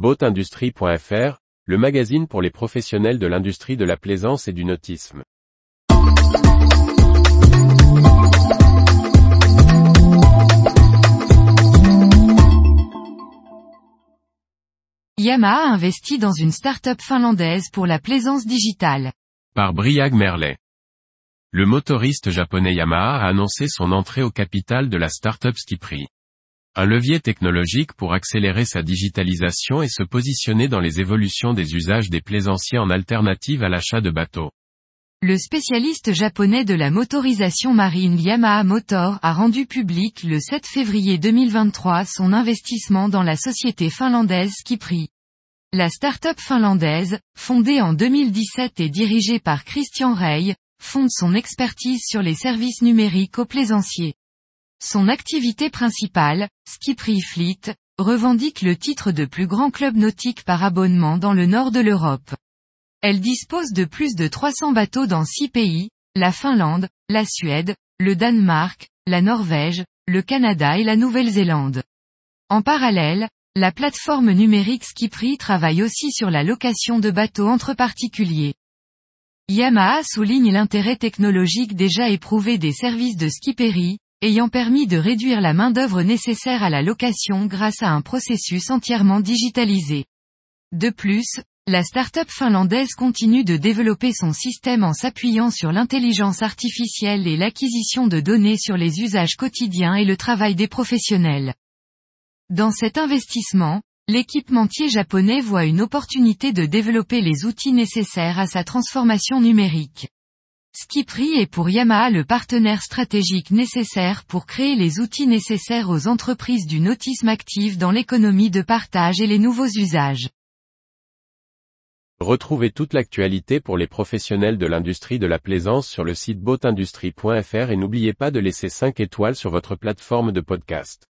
Boatindustrie.fr, le magazine pour les professionnels de l'industrie de la plaisance et du nautisme. Yamaha investit dans une start-up finlandaise pour la plaisance digitale. Par Briag Merlet. Le motoriste japonais Yamaha a annoncé son entrée au capital de la start-up Skipri. Un levier technologique pour accélérer sa digitalisation et se positionner dans les évolutions des usages des plaisanciers en alternative à l'achat de bateaux. Le spécialiste japonais de la motorisation marine Yamaha Motor a rendu public le 7 février 2023 son investissement dans la société finlandaise Skipri. La start-up finlandaise, fondée en 2017 et dirigée par Christian Rey, fonde son expertise sur les services numériques aux plaisanciers. Son activité principale, Skipri Fleet, revendique le titre de plus grand club nautique par abonnement dans le nord de l'Europe. Elle dispose de plus de 300 bateaux dans six pays, la Finlande, la Suède, le Danemark, la Norvège, le Canada et la Nouvelle-Zélande. En parallèle, la plateforme numérique Skipri travaille aussi sur la location de bateaux entre particuliers. Yamaha souligne l'intérêt technologique déjà éprouvé des services de Skiperi, ayant permis de réduire la main-d'œuvre nécessaire à la location grâce à un processus entièrement digitalisé. De plus, la start-up finlandaise continue de développer son système en s'appuyant sur l'intelligence artificielle et l'acquisition de données sur les usages quotidiens et le travail des professionnels. Dans cet investissement, l'équipementier japonais voit une opportunité de développer les outils nécessaires à sa transformation numérique. Skipri est pour Yamaha le partenaire stratégique nécessaire pour créer les outils nécessaires aux entreprises du nautisme actif dans l'économie de partage et les nouveaux usages. Retrouvez toute l'actualité pour les professionnels de l'industrie de la plaisance sur le site boatindustrie.fr et n'oubliez pas de laisser 5 étoiles sur votre plateforme de podcast.